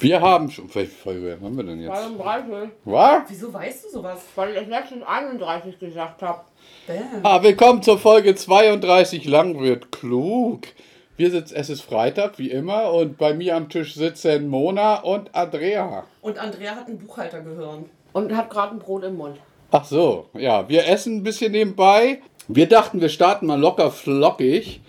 Wir haben schon. Welche Folge haben wir denn jetzt? 32. Was? Wieso weißt du sowas? Weil ich letztens 31 gesagt habe. Bam. Ah, willkommen zur Folge 32 Lang wird klug. Wir sitzen, es ist Freitag, wie immer, und bei mir am Tisch sitzen Mona und Andrea. Und Andrea hat einen Buchhalter gehören. Und hat gerade ein Brot im Mund. Ach so, ja, wir essen ein bisschen nebenbei. Wir dachten, wir starten mal locker flockig.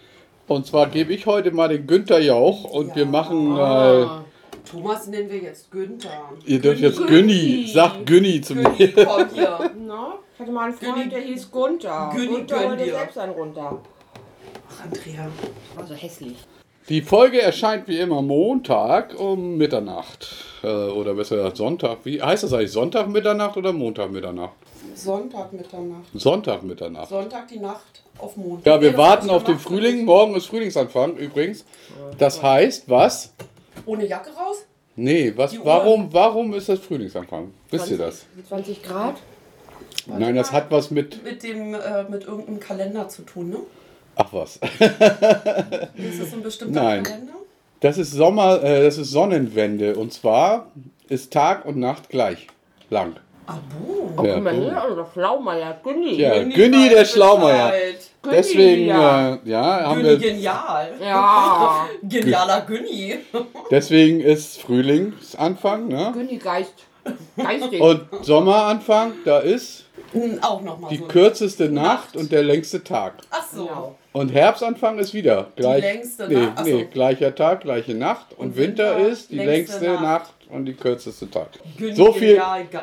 Und zwar gebe ich heute mal den Günther Jauch und Ja. wir machen. Äh. Thomas nennen wir jetzt Günther. ihr dürft jetzt Günni, sagt Günni zu Günni, mir. komm hier. Na? Ich hatte mal einen Freund, Günni- der hieß Gunther. Günni, Gunther wollte dir. selbst einen runter. Ach, Andrea. Also hässlich. Die Folge erscheint wie immer Montag um Mitternacht. Äh, oder besser gesagt Sonntag. Wie heißt das eigentlich? Sonntag Mitternacht oder Montag Mitternacht? Sonntag Mitternacht. Sonntag Mitternacht. Sonntag die Nacht auf Mond. Ja, wir das warten auf den. Frühling. Morgen ist Frühlingsanfang übrigens. Das heißt, was? Ohne Jacke raus? Nee, was, warum, warum ist das Frühlingsanfang? Wisst ihr 20 das? 20 Grad? Nein, das hat was mit. Mit dem, äh, mit irgendeinem Kalender zu tun, ne? Ach was. Ist das ein bestimmter Nein. Kalender? Das ist Sommer, äh, das ist Sonnenwende. Und zwar ist Tag und Nacht gleich lang. Oh, Ja, hier, also Schlaumeier, Günni. Ja, Günni Günni der Schlaumeier. Günni Deswegen, wieder. äh, ja, haben Günni wir, genial. Ja, Genialer Günni. deswegen ist Frühlingsanfang, ne? Günni Geist. Geistig. Und Sommeranfang, da ist Auch nochmal die so. kürzeste Nacht Nacht. und der längste Tag. Ach so. Genau. Und Herbstanfang ist wieder gleich. längste nee, Nacht, ach nee, so. gleicher Tag, gleiche Nacht. Und, Und Winter, Winter, ist die längste längste Nacht. Nacht. Und die kürzeste Tag. Günni So viel-.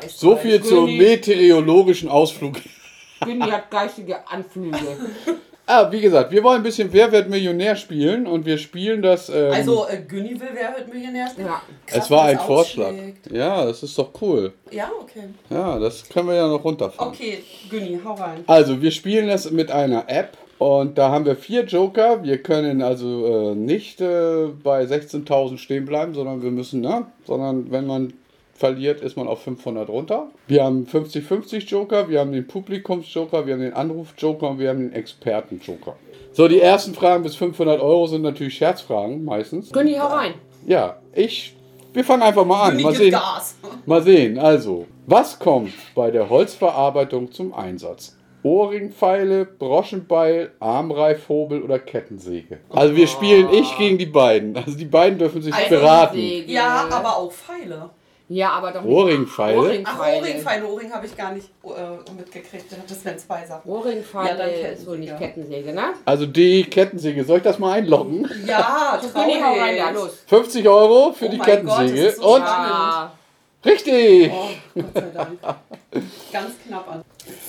So viel zum König. meteorologischen Ausflug. Günni hat geistige Anflüge. Ah, wie gesagt, wir wollen ein bisschen Wer wird Millionär spielen und wir spielen das. Ähm, Also, äh, Günni will wer wird Millionär spielen? Ja. Krass, es war ein Vorschlag. ausschlägt. Ja, das ist doch cool. Ja, okay. Ja, das können wir ja noch runterfahren. Okay, Günni, hau rein. Also, wir spielen das mit einer App und da haben wir vier Joker. Wir können also äh, nicht äh, bei 16.000 stehen bleiben, sondern wir müssen, ne? Sondern wenn man verliert, ist man auf 500 runter. Wir haben 50-50 Joker, wir haben den Publikums-Joker, wir haben den Anruf-Joker und wir haben den Experten-Joker. So, die ersten Fragen bis 500 Euro sind natürlich Scherzfragen meistens. Günni, hau rein. Ja, ich. Wir fangen einfach mal an. Mal sehen, mal sehen. Also, was kommt bei der Holzverarbeitung zum Einsatz? Ohrringpfeile, Broschenbeil, Armreifhobel oder Kettensäge? Also wir spielen ich gegen die beiden. Also die beiden dürfen sich Also beraten. Säge. Ja, aber auch Pfeile. Ja, aber doch. Ohrringpfeile? Ach, Ohrringpfeile. Ohrring habe ich gar nicht äh, mitgekriegt. Das wären zwei Sachen. Ohrringpfeile Ja, dann ist wohl nicht Kettensäge. Ne? Also die Kettensäge. Soll ich das mal einloggen? Ja, traurig. los. 50 Euro für Oh die mein Gott, Kettensäge. das ist so Und. Ja. Richtig! Oh, Gott sei Dank. Ganz knapp an.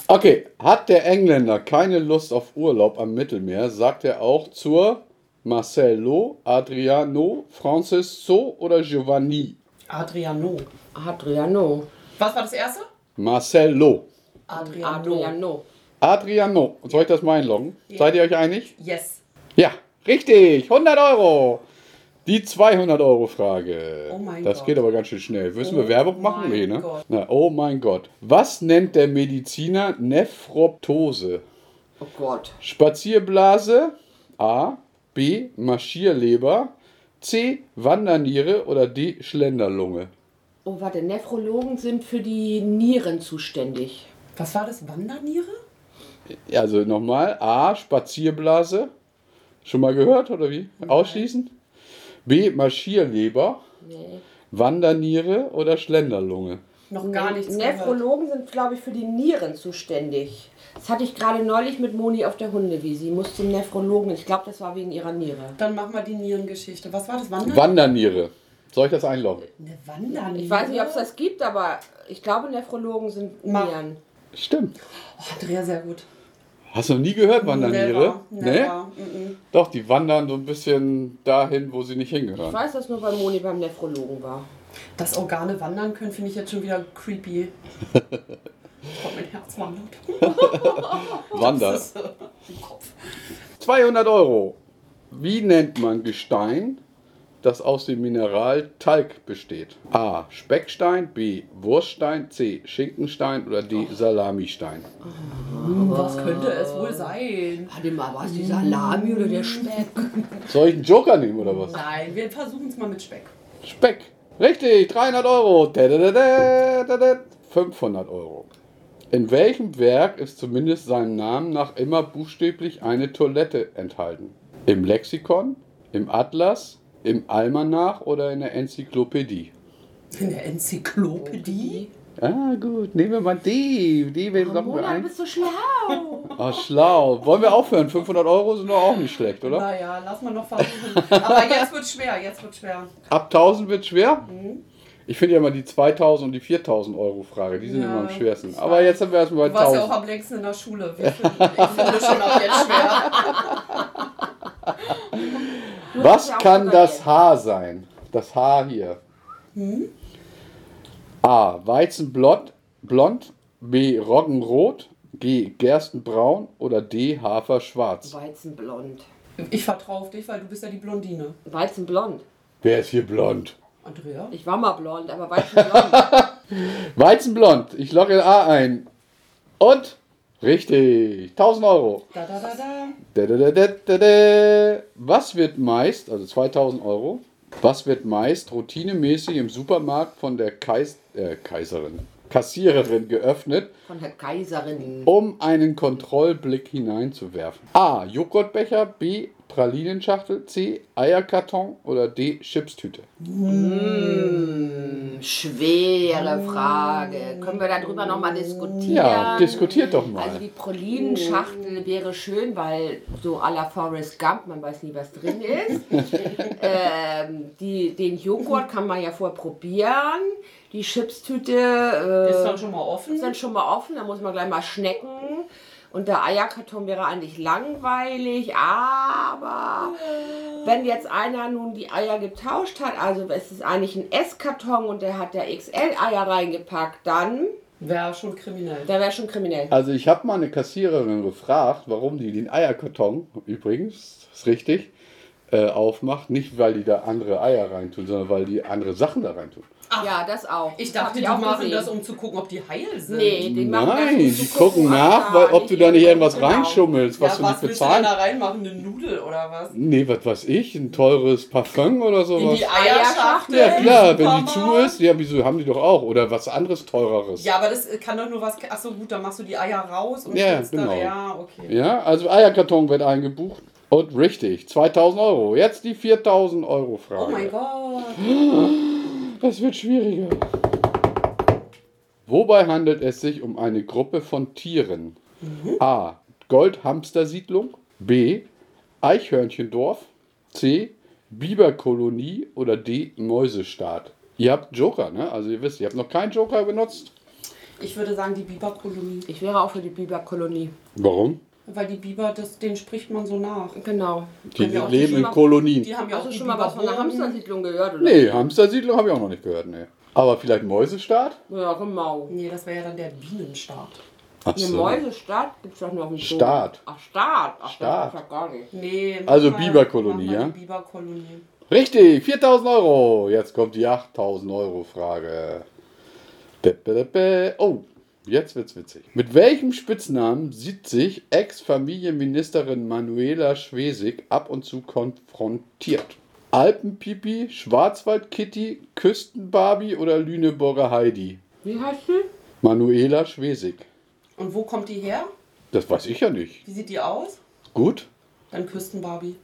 Okay, hat der Engländer keine Lust auf Urlaub am Mittelmeer, sagt er auch zur Marcello, Adriano, Francisco oder Giovanni? Adriano. Adriano. Was war das erste? Marcello. Adriano. Adriano. Adriano. Soll ich das mal einloggen? Ja. Seid ihr euch einig? Yes. Ja, richtig. 100 Euro. Die 200 Euro Frage. Oh mein das Gott. geht aber ganz schön schnell. Müssen Oh wir Werbung machen? Nee, ne? Na, oh mein Gott. Was nennt der Mediziner Nephroptose? Oh Gott. Spazierblase, A, B, Marschierleber, C, Wanderniere oder D, Schlenderlunge. Oh, warte, Nephrologen sind für die Nieren zuständig. Was war das? Wanderniere? Ja, Also nochmal, A, Spazierblase. Schon mal gehört oder wie? Ausschließen? B, Marschierleber, Nee. Wanderniere oder Schlenderlunge. Noch gar nichts gehört. Nephrologen sind, glaube ich, für die Nieren zuständig. Das hatte ich gerade neulich mit Moni auf der Hundewiese. Sie muss zum Nephrologen. Ich glaube, das war wegen ihrer Niere. Dann machen wir die Nierengeschichte. Was war das? Wander Wanderniere. Soll ich das einloggen? Eine Wanderniere? Ich weiß nicht, ob es das gibt, aber ich glaube, Nephrologen sind. Nieren. Stimmt. Oh, Andrea, sehr gut. Hast du noch nie gehört, Wanderniere? Never, Nee? Doch, die wandern so ein bisschen dahin, wo sie nicht Ich hingehören. weiß, dass nur bei Moni beim Nephrologen war. Dass Organe wandern können, finde ich jetzt schon wieder creepy. Oh, mein Herz wandert. Wander. Das ist, äh, im Kopf. 200 Euro. Wie nennt man Gestein, das aus dem Mineral Talg besteht? A. Speckstein, B. Wurststein, C. Schinkenstein oder D. Salamistein. Hm, Was könnte es wohl sein? Warte mal, war es die Salami oder der Speck? Soll ich einen Joker nehmen oder was? Nein, wir versuchen es mal mit Speck. Speck. Richtig, 300 Euro. Dadadadadadad. 500 Euro. In welchem Werk ist zumindest seinem Namen nach immer buchstäblich eine Toilette enthalten? Im Lexikon, im Atlas, im Almanach oder in der Enzyklopädie? In der Enzyklopädie? Ah, gut, nehmen wir mal die. Die werden noch Mona, du ein. bist so schlau. Oh, schlau. Wollen wir aufhören? 500 Euro sind doch auch nicht schlecht, oder? Naja, lass mal noch versuchen. Aber jetzt wird schwer, jetzt wird schwer. Ab 1000 wird schwer. Ich finde ja immer die 2000 und die 4000 Euro Frage, die sind Ja, immer am schwersten. Aber jetzt sind wir erstmal Du bei warst ja auch 1000. am längsten in der Schule. Wir finden, ich finde schon ab jetzt schwer. Was kann das. Haar sein? Das Haar hier. A. Weizenblond, blond, B. Roggenrot, G. Gerstenbraun oder D. Haferschwarz. Weizenblond. Ich vertraue auf dich, weil du bist ja die Blondine. Weizenblond. Wer ist hier blond? Andrea? Ich war mal blond, aber weizenblond. Weizenblond. Ich logge A ein. Und? Richtig. 1000 Euro. Da, da, da. Was wird meist, also 2000 Euro, was wird meist routinemäßig im Supermarkt von der Kais äh, Kaiserin, Kassiererin geöffnet, Von der Kaiserin. um einen Kontrollblick hineinzuwerfen? A. Joghurtbecher, B. Pralinenschachtel, C. Eierkarton oder D. Chipstüte? Schwere Frage. Können wir darüber nochmal diskutieren? Ja, diskutiert doch mal. Also die Pralinenschachtel wäre schön, weil so à la Forrest Gump, man weiß nie, was drin ist. ähm, die, den Joghurt kann man ja vorher probieren. Die Chipstüte äh, Ist dann schon mal offen? ist dann schon mal offen, da muss man gleich mal schnecken. Und der Eierkarton wäre eigentlich langweilig, aber wenn jetzt einer nun die Eier getauscht hat, also es ist eigentlich ein Esskarton und der hat da XL-Eier reingepackt, dann Wäre schon kriminell. der wäre schon kriminell. Also ich habe mal eine Kassiererin gefragt, warum die den Eierkarton, übrigens, ist richtig, äh, aufmacht. Nicht, weil die da andere Eier reintun, sondern weil die andere Sachen da reintun. Ja, das auch. Ich Das dachte, die auch machen gesehen. das, um zu gucken, ob die heil sind. Nee, die machen das, Nein, um die zu gucken nach, ah, weil, ob du da nicht irgendwas genau. reinschummelst, was ja, du was nicht willst du denn da bezahlen. reinmachen? Eine Nudel oder was? Nee, was weiß ich, ein teures Parfum oder In sowas. die Eierschachtel? Ja klar, wenn die zu ist, ja, wieso haben die doch auch. Oder was anderes teureres. Ja, aber das kann doch nur was. Achso, gut, dann machst du die Eier raus und Ja, genau. dann. Ja, okay. Ja, also Eierkarton wird eingebucht. Und richtig, 2000 Euro. Jetzt die 4000 Euro Frage. Oh mein Gott. Das wird schwieriger. Wobei handelt es sich um eine Gruppe von Tieren? A. Goldhamstersiedlung. B. Eichhörnchendorf. C. Biberkolonie oder D. Mäusestaat. Ihr habt Joker, ne? Also ihr wisst, ihr habt noch keinen Joker benutzt. Ich würde sagen, die Biberkolonie. Ich wäre auch für die Biberkolonie. Warum? Weil die Biber, das, denen spricht man so nach. Genau. Die wir auch leben in mal- Kolonien. Die haben ja auch die schon mal was von der. Hamstersiedlung gehört? Oder? Nee, Hamstersiedlung habe ich auch noch nicht gehört, nee. Aber vielleicht Mäusestaat? Ja, genau. Nee, das wäre ja dann der Bienenstaat. Ach Eine Mäusestadt gibt es doch nur auf dem Dom. Staat. Ach, Staat. Ach, Staat. das ist ja gar nicht. Nee. Also Biberkolonie, ja? Die Biberkolonie. Richtig, 4000 Euro. Jetzt kommt die 8000 Euro Frage. Oh, jetzt wird's witzig. Mit welchem Spitznamen sieht sich Ex-Familienministerin Manuela Schwesig ab und zu konfrontiert? Alpenpipi, Schwarzwaldkitty, Küstenbarbie oder Lüneburger Heidi? Wie heißt sie? Manuela Schwesig. Und wo kommt die her? Das weiß ich ja nicht. Wie sieht die aus? Gut? Dann Küstenbarbie.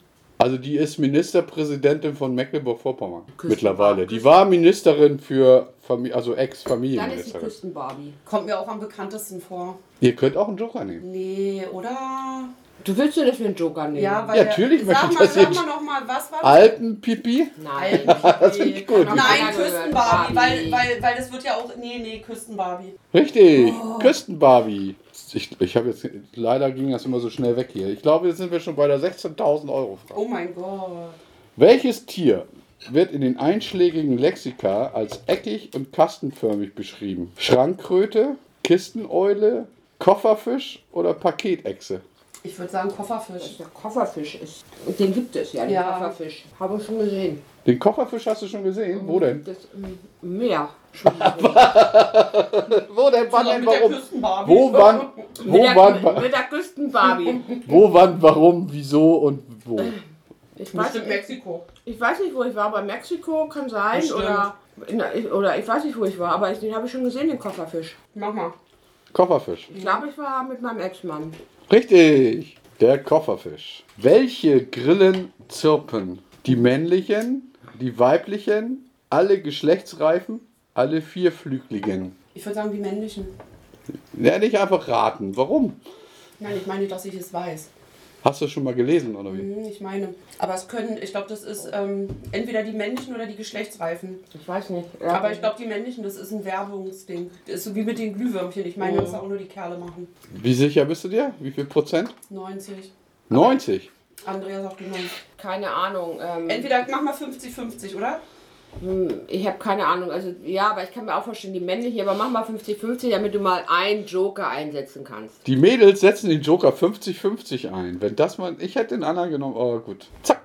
Also die ist Ministerpräsidentin von Mecklenburg-Vorpommern mittlerweile. Die war Ministerin für Familie, also Dann ist die Ex-Familienministerin. Küstenbarbie. Kommt mir auch am bekanntesten vor. Ihr könnt auch einen Joker nehmen. Nee, oder? Du willst dir das für einen Joker nehmen? Ja, weil Ja, natürlich der, möchte sag ich mal, das sag jetzt. mal noch mal, was war das? Alpenpipi? Nein. Das finde ich gut. Nein. Küstenbarbie, weil, weil, weil das wird ja auch. Nee, nee, Küstenbarbie. Richtig, Küstenbarbie. Ich, ich habe jetzt, leider ging das immer so schnell weg hier. Ich glaube, jetzt sind wir schon bei der 16.000 Euro Frage. Oh mein Gott. Welches Tier wird in den einschlägigen Lexika als eckig und kastenförmig beschrieben? Schrankkröte, Kisteneule, Kofferfisch oder Paketechse? Ich würde sagen Kofferfisch. Der Kofferfisch ist. Und den gibt es ja, den Ja. Kofferfisch. Habe ich schon gesehen. Den Kofferfisch hast du schon gesehen? Wo denn? Das ähm, Meer. Wo denn? Wann denn? mit der Warum? Küstenbarbie. Wo, wann? Wo, mit, der, wann? mit der Küstenbarbie. Wo, wann? Warum? Wieso und wo? Ich weiß Bestimmt nicht. Mexiko. Ich weiß nicht, wo ich war, bei Mexiko kann sein. Bestimmt. Oder, in, oder ich weiß nicht, wo ich war, aber ich, den habe ich schon gesehen, den Kofferfisch. Mach mal. Kofferfisch. Ich glaube, ich war mit meinem Ex-Mann. Richtig. Der Kofferfisch. Welche Grillen zirpen? Die männlichen, die weiblichen, alle Geschlechtsreifen, alle vierflügeligen. Ich würde sagen, die männlichen. Ja, nicht einfach raten. Warum? Nein, ich meine, dass ich es weiß. Hast du schon mal gelesen, oder wie? Hm, Ich meine. Aber es können, ich glaube, das ist ähm, entweder die männlichen oder die Geschlechtsreifen. Ich weiß nicht. Aber ich glaube, die männlichen, das ist ein Werbungsding. Das ist so wie mit den Glühwürmchen. Ich meine, dass auch nur die Kerle machen. Wie sicher bist du dir? Wie viel Prozent? 90. 90. Andrea sagt genau. keine Ahnung. Ähm, Entweder mach mal 50-50, oder? Hm, ich habe keine Ahnung. Also ja, aber ich kann mir auch vorstellen, die männlichen, aber mach mal 50-50, damit du mal einen Joker einsetzen kannst. Die Mädels setzen den Joker 50-50 ein. Wenn das mal. Ich hätte den anderen genommen, aber gut. Zack.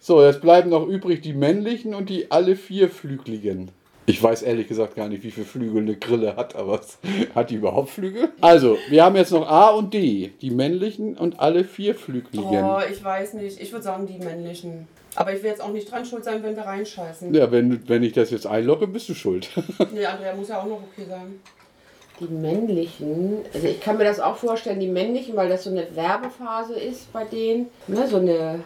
So, jetzt bleiben noch übrig die männlichen und die alle vierflügeligen. Ich weiß ehrlich gesagt gar nicht, wie viele Flügel eine Grille hat, aber hat die überhaupt Flügel? Also, wir haben jetzt noch A und D. Die männlichen und alle vierflügeligen. Oh, ich weiß nicht. Ich würde sagen, die männlichen. Aber ich will jetzt auch nicht dran schuld sein, wenn wir reinscheißen. Ja, wenn, wenn ich das jetzt einlogge, bist du schuld. Nee, Andrea muss ja auch noch okay sein. Die männlichen, also ich kann mir das auch vorstellen, die männlichen, weil das so eine Werbephase ist bei denen. Ne, so eine.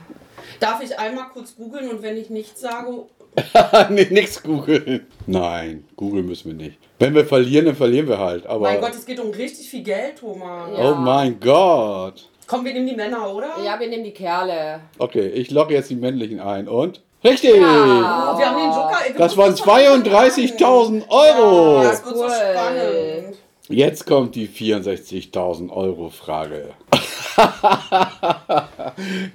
Darf ich einmal kurz googeln und wenn ich nichts sage, nee, nix googeln. Nein, googeln müssen wir nicht. Wenn wir verlieren, dann verlieren wir halt. Aber mein Gott, es geht um richtig viel Geld, Thomas. Ja. Oh mein Gott. Komm, wir nehmen die Männer, oder? Ja, wir nehmen die Kerle. Okay, ich logge jetzt die männlichen ein und. Richtig! Oh, wir haben den Joker. wir Das waren das doch nicht 32.000 Euro! Ja, das wird so Cool. spannend. Jetzt kommt die 64.000 Euro Frage.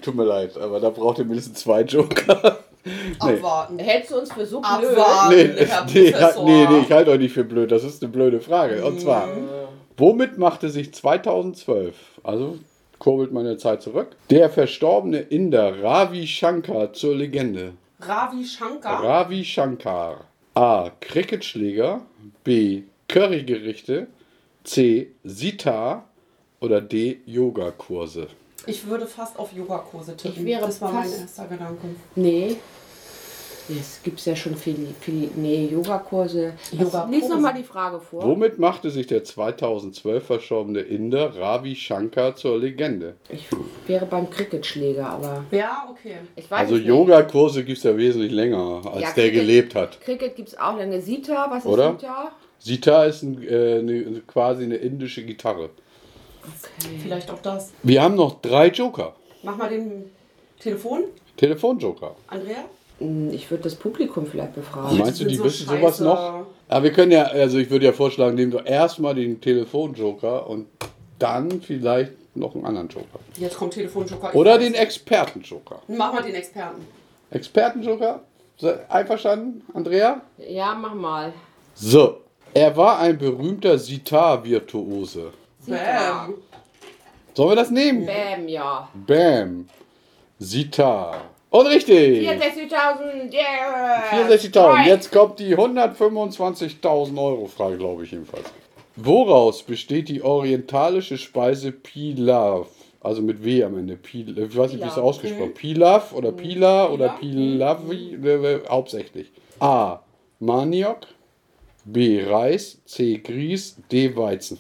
Tut mir leid, aber da braucht ihr mindestens zwei Joker. Nee. Abwarten. Hältst du uns für so blöd? Abwarten. Nee, Herr nee, nee, nee, ich halte euch nicht für blöd. Das ist eine blöde Frage. Und zwar, Mhm. womit machte sich 2012, also kurbelt meine Zeit zurück, der verstorbene Inder Ravi Shankar zur Legende? Ravi Shankar. Ravi Shankar. A. Cricketschläger. B. Currygerichte. C. Sitar. Oder D. Yogakurse. Ich würde fast auf Yogakurse tippen. Ich wäre das war mein erster Gedanke. Nee. Es gibt ja schon viel, viel nee, Yogakurse. Yogakurse. Lies nochmal die Frage vor. Womit machte sich der 2012 verstorbene Inder Ravi Shankar zur Legende? Ich wäre beim Cricketschläger, aber Ja, okay. ich weiß Also. Yogakurse gibt es ja wesentlich länger, als Ja, der Cricket- gelebt hat. Cricket gibt es auch lange. Sita, was ist Oder? Sita? Sitar ist ein, äh, eine, quasi eine indische Gitarre. Okay. Vielleicht auch das. Wir haben noch drei Joker. Mach mal den Telefon. Telefonjoker. Andrea? Hm, Ich würde das Publikum vielleicht befragen. Meinst du, die so wissen sowas scheiße. noch? Aber wir können ja, also ich würde ja vorschlagen, nehmen wir erstmal den Telefonjoker und dann vielleicht noch einen anderen Joker. Jetzt kommt Telefonjoker. Oder den Expertenjoker. Mach mal den Experten. Expertenjoker? Einverstanden, Andrea? Ja, mach mal. So. Er war ein berühmter Sitar-Virtuose. Sita. Bam. Sollen wir das nehmen? Bam, ja. Bam. Sitar. Und richtig. 64.000, yeah. 64.000. Jetzt kommt die 125.000 Euro Frage, glaube ich jedenfalls. Woraus besteht die orientalische Speise Pilav? Also mit W am Ende. Pil, ich weiß nicht, wie es ausgesprochen Pilav oder Pila oder Pilav. Pilavi, äh, äh, hauptsächlich. A. Maniok. B. Reis. C. Grieß. D. Weizen.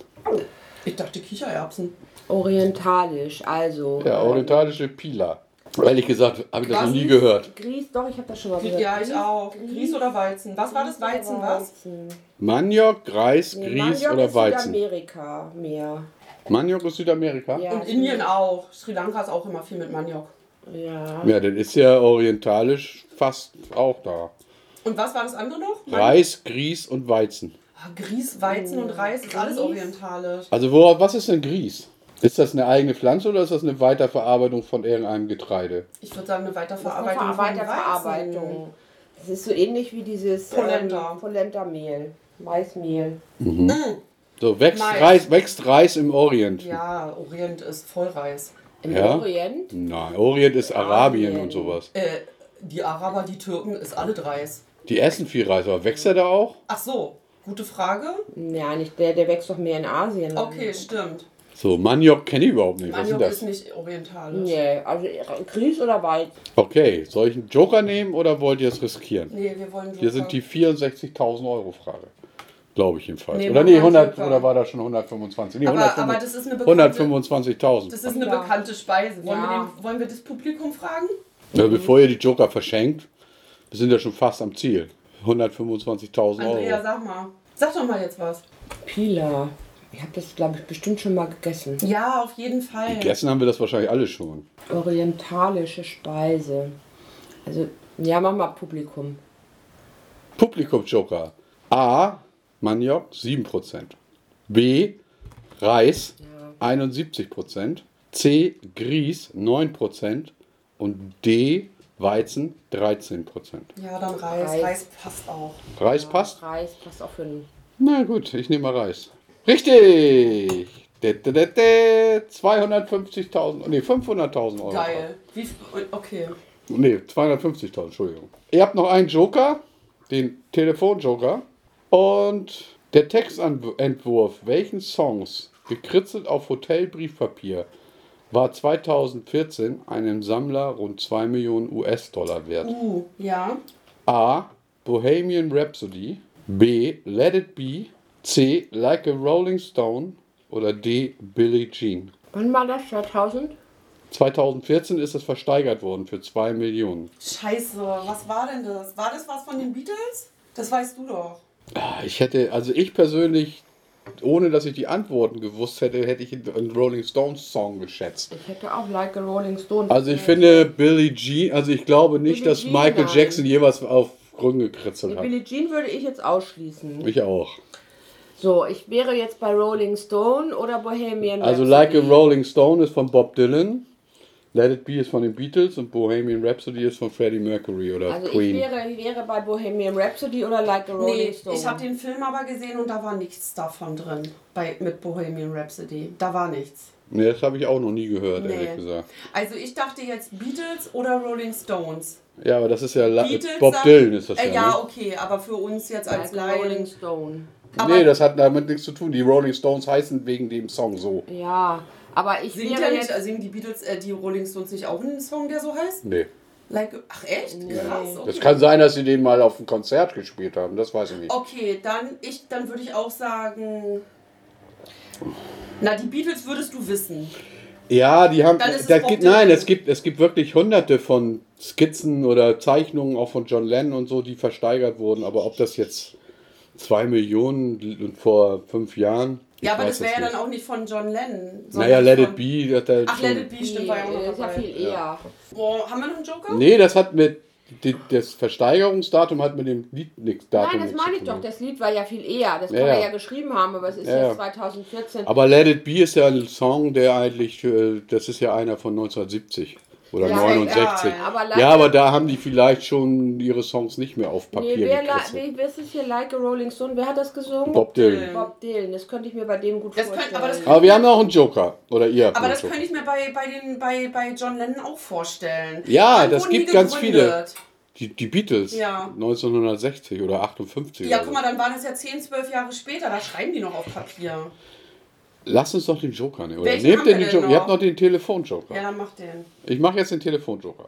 Ich dachte Kichererbsen. Orientalisch, also. Ja, orientalische Pila. Ehrlich gesagt, habe ich das noch nie gehört. Grieß, doch, ich habe das schon mal gehört. Ja, ich auch. Grieß oder Weizen? Was war das? Weizen, was? Weizen. Maniok, Reis, Nee, Grieß Maniok oder ist Weizen? Südamerika mehr. Maniok ist Südamerika? Ja, Und Indien auch. Sri Lanka ist auch immer viel mit Maniok. Ja. Ja, das ist ja orientalisch fast auch da. Und was war das andere noch? Reis, Grieß und Weizen. Ah, Grieß, Weizen und Reis ist alles orientalisch. Also wo, was ist denn Grieß? Ist das eine eigene Pflanze oder ist das eine Weiterverarbeitung von irgendeinem Getreide? Ich würde sagen, eine Das ist eine Weiterverarbeitung. Weiterverarbeitung. Das ist so ähnlich wie dieses Polenta. Ähm, Polenta-Mehl. Maismehl. So, wächst Mais. Reis, wächst Reis im Orient? Ja, Orient ist Vollreis. Im Ja? Orient. Nein, Orient ist Arabien Arabien. und sowas. Äh, die Araber, die Türken, ist alle Reis. Die essen viel Reis, aber wächst er da auch? Ach so, gute Frage. Ja, nicht der, der wächst doch mehr in Asien. Okay, stimmt. So, Maniok kenne ich überhaupt nicht. Was ist Maniok das? ist nicht orientalisch. Nee, also Grieß oder Weiß? Okay, soll ich einen Joker nehmen oder wollt ihr es riskieren? Nee, wir wollen Hier sind die 64.000 Euro Frage. Glaube ich jedenfalls. Nee, oder nee, mal 100, Joker. oder war das schon 125? Nee, Aber, 125 aber das ist eine bekannte, 125.000. das ist eine bekannte Speise. Wollen, Ja. wir den, wollen wir das Publikum fragen? Ja, bevor ihr die Joker verschenkt, wir sind ja schon fast am Ziel. 125.000 Andrea, Euro. sag mal. Sag doch mal jetzt was. Pila. Ich habe das, glaube ich, bestimmt schon mal gegessen. Ja, auf jeden Fall. Gegessen haben wir das wahrscheinlich alle schon. Orientalische Speise. Also, ja, mach mal Publikum. Publikum-Joker. A. Maniok 7%. B. Reis 71%. C. Grieß 9%. Und D. Weizen 13%. Ja, dann Reis. Reis. Reis, passt auch. Reis passt? Reis passt auch für einen. Na gut, ich nehme mal Reis. Richtig! Dä, dä, dä, dä. 250.000, nee, 500.000 Euro. Geil. Wie, okay. Nee, 250.000, Entschuldigung. Ihr habt noch einen Joker, den Telefonjoker. Und der Textentwurf, welchen Songs, gekritzelt auf Hotelbriefpapier, war 2014 einem Sammler rund 2 Millionen US-Dollar wert? Uh, ja. A. Bohemian Rhapsody. B. Let It Be. C. Like a Rolling Stone. Oder D. Billie Jean. Wann war das? 2000? 2014 ist es versteigert worden für 2 Millionen. Scheiße, was war denn das? War das was von den Beatles? Das weißt du doch. Ah, Ich hätte, also ich persönlich, ohne dass ich die Antworten gewusst hätte, hätte ich einen Rolling Stones Song geschätzt. Ich hätte auch Like a Rolling Stone. Also ich finde Billie Jean, also ich glaube nicht, Billie dass Jean, Michael nein. Jackson jeweils auf Grün gekritzelt hat. Billie Jean würde ich jetzt ausschließen. Ich auch. So, ich wäre jetzt bei Rolling Stone oder Bohemian Also Rhapsody. Like a Rolling Stone ist von Bob Dylan. Let It Be ist von den Beatles und Bohemian Rhapsody ist von Freddie Mercury oder Also ich Queen. wäre, ich wäre bei Bohemian Rhapsody oder Like a Rolling Nee, Stone. ich habe den Film aber gesehen und da war nichts davon drin. Bei, mit Bohemian Rhapsody. Da war nichts. Nee, das habe ich auch noch nie gehört, Nee. ehrlich gesagt. Also ich dachte jetzt Beatles oder Rolling Stones. Ja, aber das ist ja Beatles Bob Dylan ist das Äh, ja. ja, ne? okay, aber für uns jetzt als like a Rolling. Stone. Aber- nee, das hat damit nichts zu tun. Die Rolling Stones heißen wegen dem Song so. Ja, aber ich Singt wäre ja jetzt... nicht, also singen die Beatles, äh, die Rolling Stones nicht auch einen Song, der so heißt? Nee. Like, ach echt? Krass. Okay. Das kann sein, dass sie den mal auf dem Konzert gespielt haben, das weiß ich nicht. Okay, dann, ich, dann würde ich auch sagen. Na, die Beatles würdest du wissen. Ja, die haben. Dann ist es gibt, nein, es gibt, es gibt wirklich hunderte von Skizzen oder Zeichnungen, auch von John Lennon und so, die versteigert wurden. Aber ob das jetzt zwei Millionen und vor fünf Jahren. ich Ja, aber das wäre ja dann auch nicht von John Lennon. Naja, Let von, It Be. Das hat Ach, schon, Let It Be, stimmt, war ja auch noch ist ja dabei. viel eher. Boah, haben wir noch einen Joker? Nee, das hat mit. die- Das Versteigerungsdatum hat mit dem Lied nichts Datum Nein, das meine ich doch. Das Lied war ja viel eher. Das Ja, kann man ja. ja geschrieben haben, aber es ist Ja, ja. jetzt 2014. Aber Let It Be ist ja ein Song, der eigentlich, äh, das ist ja einer von 1970 oder Ja, 69. egal. Aber Ja, aber da haben die vielleicht schon ihre Songs nicht mehr auf Papier Nee, wer, wer, ist es hier? Like a Rolling Stone. Wer hat das gesungen? Bob Dylan. Bob Dylan. Das könnte ich mir bei dem gut Das könnt- vorstellen. aber das Aber wir haben auch einen Joker. Oder ihr habt Aber einen das Joker. könnte ich mir bei, bei, den, bei, bei John Lennon auch vorstellen. Ja, das gibt ganz gegründet? Die, die Beatles. Ja. 1960 oder 58. Ja, oder guck mal, dann waren es ja 10, 12 Jahre später. Da schreiben die noch auf Papier. Lass uns doch den Joker nehmen. Oder Welchen nehmt haben den Joker. Ihr habt noch den Telefonjoker. Ja, dann mach den. Ich mache jetzt den Telefonjoker.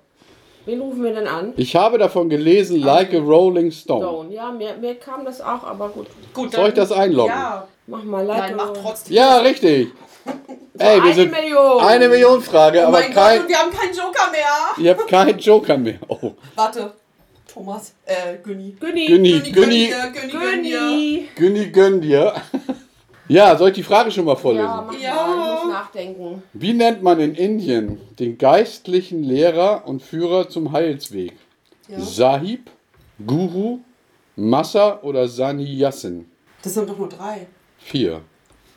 Wen rufen wir denn an? Ich habe davon gelesen, like a Rolling Stone. Stone. Ja, mir, mir kam das auch, aber gut. Gut, Soll ich das einloggen? Ja. Mach mal Like Nein, a mach Rolling trotzdem. Ja, richtig. Ey, wir eine sind Million. eine Million Frage, Oh aber mein kein, Gott, wir haben keinen Joker mehr. ihr habt keinen Joker mehr. Oh, Warte. Thomas, äh, Günni. Günni. Günni, Günni, Günni, Günni, Günni. Günni. Günni, gönn dir. Ja, soll ich die Frage schon mal vorlesen? Ja, mach Ja. mal. Ich muss nachdenken. Wie nennt man in Indien den geistlichen Lehrer und Führer zum Heilsweg? Ja. Sahib, Guru, Massa oder Sanyasin? Das sind doch nur drei. Vier.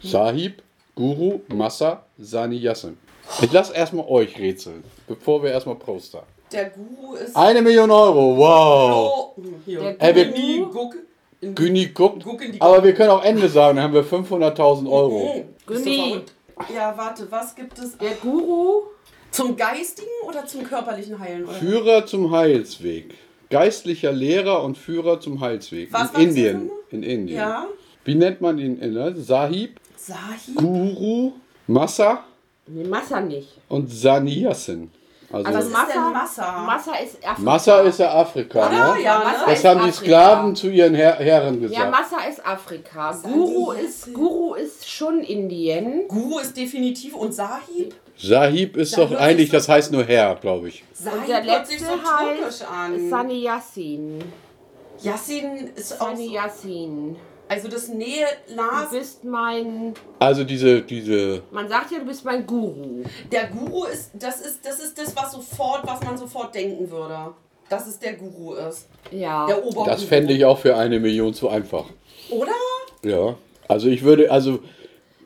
Sahib, Guru, Massa, Sanyasin. Ich lasse erstmal euch rätseln, bevor wir erstmal Prost sagen. Der Guru ist. Eine Million Euro, wow. Oh, hier. Der Ey, wir- Günni, Günni guckt, die aber wir können auch Ende sagen, dann haben wir 500.000 Euro. Oh, Günni. Ja, warte, was gibt es? Der Guru. Zum geistigen oder zum körperlichen Heilen? Oder? Führer zum Heilsweg. Geistlicher Lehrer und Führer zum Heilsweg. Was in Indien. In Indien. Ja. Wie nennt man ihn? In, ne? Sahib, Sahib? Guru, Massa Nee, Massa nicht. und Saniasin. Also, Also ist Massa, Massa? Massa ist Afrika. Massa ist ja Afrika, Ja, ne? ja, Massa ne? Das ist haben die Afrika. Sklaven zu ihren Her Herren gesagt. Ja, Massa ist Afrika. Guru ist, Guru ist schon Indien. Guru ist definitiv und Sahib? Sahib ist Da doch eigentlich, sich das heißt nur Herr, glaube ich. Sahib Und der hört sich letzte so türkisch heißt an. Sani Yassin. Yassin ist auch Sani so, Yassin. Also das Nähe Du Nas. bist mein, Also diese, diese, man sagt ja, du bist mein Guru. Der Guru ist das ist das ist das was sofort was man sofort denken würde. Dass es der Guru ist. Ja. Der Oberguru. das fände ich auch für eine Million zu einfach. Oder? Ja. Also ich würde, also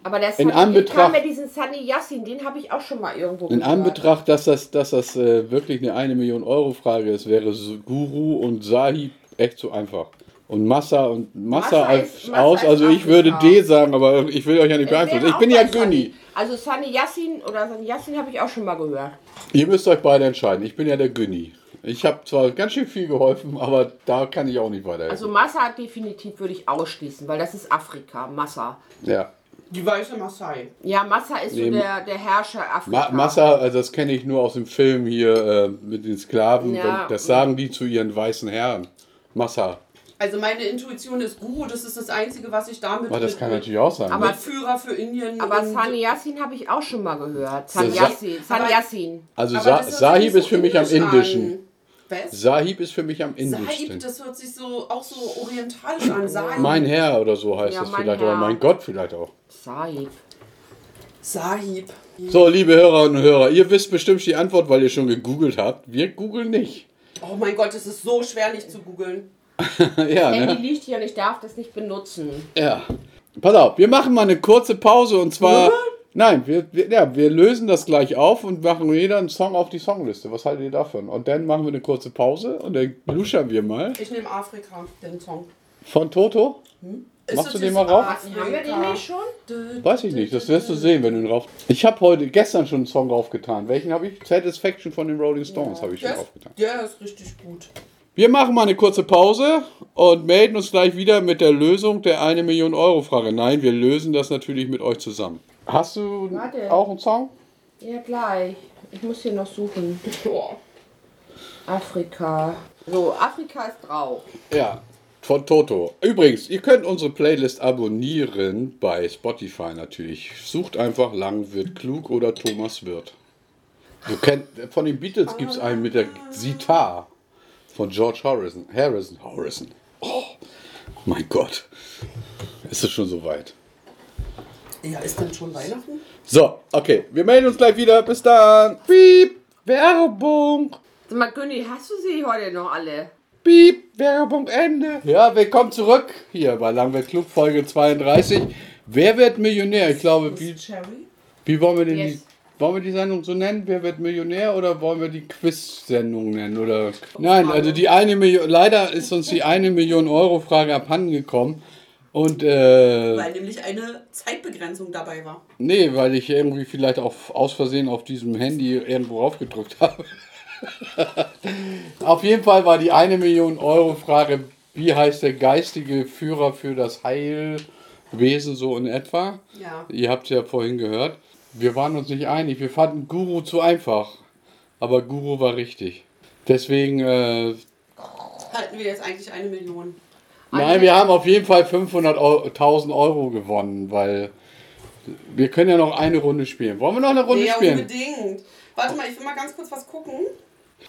Aber der In Sani, Anbetracht- ich diesen Sani Yassin, den habe ich auch schon mal irgendwo in gehört. Anbetracht, dass das, dass das äh, wirklich eine eine Million Euro Frage ist, wäre so Guru und Sahib echt zu einfach. Und Massa und Massa, Massa als ist- Massa aus, also ich würde Afrika. D sagen, aber ich will euch ja nicht beeinflussen. Ich bin ja. Günni. Also Sani Yassin oder Sani Yassin habe ich auch schon mal gehört. Ihr müsst euch beide entscheiden. Ich bin ja der Günni. Ich habe zwar ganz schön viel geholfen, aber da kann ich auch nicht weiterhelfen. Also Massa definitiv würde ich ausschließen, weil das ist Afrika, Massa. ja. Die weiße Maasai. Ja, Massa ist Nee, so der, der Herrscher Ma Afrika. Massa, also das kenne ich nur aus dem Film hier äh, mit den Sklaven. Ja. Das sagen die zu ihren weißen Herren. Massa. Also meine Intuition ist Guru, das ist das Einzige, was ich damit Aber das mit, kann natürlich auch sein. Aber- ne? Führer für Indien Aber Yassin habe ich auch schon mal gehört. Sa- Sani Yassin. Sani aber- Yassin. Also Sa sich Sahib ist für mich am indisch indischen. Was? Sahib ist für mich am Sahib, indischsten. das hört sich so auch so orientalisch an. Sahib. Mein Herr oder so heißt Ja, das vielleicht, Herr. oder mein Gott vielleicht auch. Sahib. Sahib. So, liebe Hörerinnen und Hörer, ihr wisst bestimmt die Antwort, weil ihr schon gegoogelt habt. Wir googeln nicht. Oh mein Gott, es ist so schwer nicht zu googeln. ja, Handy ne? liegt hier und ich darf das nicht benutzen. Ja. Pass auf, wir machen mal eine kurze Pause und zwar. Nein, wir, wir, ja, wir lösen das gleich auf und machen jeder einen Song auf die Songliste. Was haltet ihr davon? Und dann machen wir eine kurze Pause und dann luschern wir mal. Ich nehme Afrika, den Song. Von Toto? Ist Machst du den mal rauf? Haben wir den nicht schon? Weiß ich nicht, das wirst du sehen, wenn du ihn rauf. Ich habe heute gestern schon einen Song draufgetan. Welchen habe ich? Satisfaction von den Rolling Stones habe ich schon draufgetan. der ist richtig gut. Wir machen mal eine kurze Pause und melden uns gleich wieder mit der Lösung der 1 Million Euro Frage. Nein, wir lösen das natürlich mit euch zusammen. Hast du Warte. auch einen Song? Ja, gleich. Ich muss hier noch suchen. Afrika. So, Afrika ist drauf. Ja, von Toto. Übrigens, ihr könnt unsere Playlist abonnieren bei Spotify natürlich. Sucht einfach Lang wird klug oder Thomas wird. Du kennt, von den Beatles gibt es einen mit der Sitar von George Harrison. Harrison. Harrison. Oh, mein Gott. Ist es schon soweit? Ja, ist denn schon Weihnachten? So, okay. Wir melden uns gleich wieder. Bis dann. Piep. Werbung. Mal, Günni, hast du sie heute noch alle? Piep, Werbung, Ende. Ja, willkommen zurück hier bei Langwert Klug Folge 32. Wer wird Millionär? Ich glaube, wie, wie wollen wir denn Yes. die, wollen wir die Sendung so nennen? Wer wird Millionär oder wollen wir die Quiz-Sendung nennen? Oder nein, also die eine Million. Leider ist uns die eine Million Euro Frage abhanden gekommen und äh, Weil nämlich eine Zeitbegrenzung dabei war. nee, weil ich irgendwie vielleicht auf, aus Versehen auf diesem Handy irgendwo raufgedrückt habe. Auf jeden Fall war die eine Million Euro Frage, wie heißt der geistige Führer für das Heilwesen so in etwa? Ja. Ihr habt es ja vorhin gehört. Wir waren uns nicht einig. Wir fanden Guru zu einfach. Aber Guru war richtig. Deswegen, äh, Halten wir jetzt eigentlich eine Million. nein, wir haben auf jeden Fall 500.000 Euro gewonnen, weil wir können ja noch eine Runde spielen. Wollen wir noch eine Runde ja, spielen? unbedingt. Warte mal, ich will mal ganz kurz was gucken.